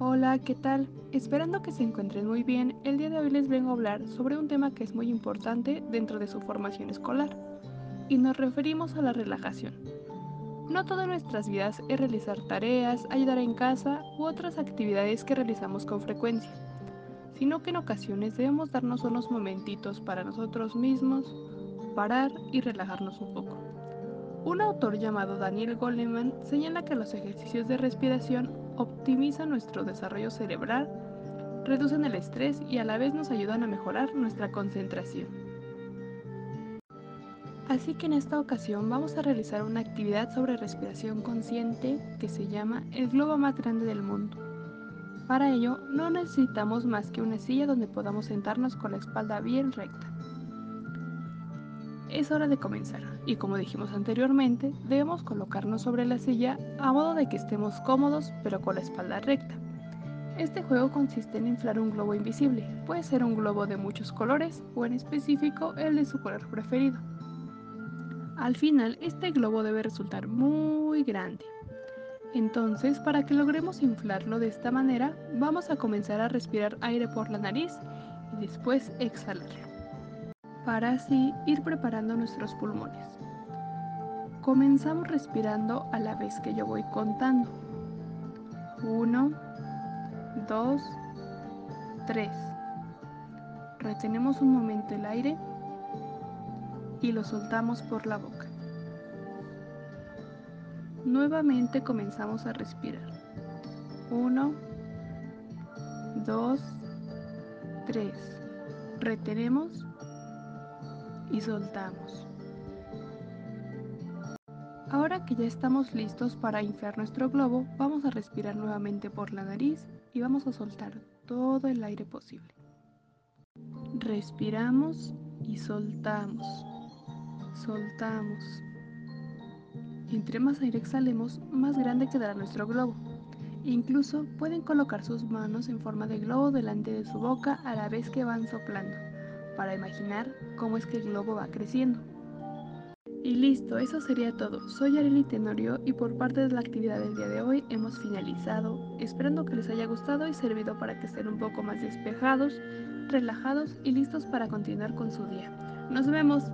Hola, ¿qué tal? Esperando que se encuentren muy bien, el día de hoy les vengo a hablar sobre un tema que es muy importante dentro de su formación escolar, y nos referimos a la relajación. No todas nuestras vidas es realizar tareas, ayudar en casa u otras actividades que realizamos con frecuencia, sino que en ocasiones debemos darnos unos momentitos para nosotros mismos, parar y relajarnos un poco. Un autor llamado Daniel Goleman señala que los ejercicios de respiración optimizan nuestro desarrollo cerebral, reducen el estrés y a la vez nos ayudan a mejorar nuestra concentración. Así que en esta ocasión vamos a realizar una actividad sobre respiración consciente que se llama el globo más grande del mundo. Para ello no necesitamos más que una silla donde podamos sentarnos con la espalda bien recta es hora de comenzar y como dijimos anteriormente, debemos colocarnos sobre la silla a modo de que estemos cómodos pero con la espalda recta. Este juego consiste en inflar un globo invisible, puede ser un globo de muchos colores o en específico el de su color preferido. Al final, este globo debe resultar muy grande. Entonces, para que logremos inflarlo de esta manera, vamos a comenzar a respirar aire por la nariz y después exhalarlo para así ir preparando nuestros pulmones. Comenzamos respirando a la vez que yo voy contando. 1, 2, 3. Retenemos un momento el aire y lo soltamos por la boca. Nuevamente comenzamos a respirar. 1, 2, 3. Retenemos y soltamos. Ahora que ya estamos listos para inflar nuestro globo, vamos a respirar nuevamente por la nariz y vamos a soltar todo el aire posible. Respiramos y soltamos. Soltamos. Entre más aire exhalemos, más grande quedará nuestro globo. Incluso pueden colocar sus manos en forma de globo delante de su boca a la vez que van soplando para imaginar cómo es que el globo va creciendo. Y listo, eso sería todo. Soy Arely Tenorio y por parte de la actividad del día de hoy hemos finalizado, esperando que les haya gustado y servido para que estén un poco más despejados, relajados y listos para continuar con su día. Nos vemos.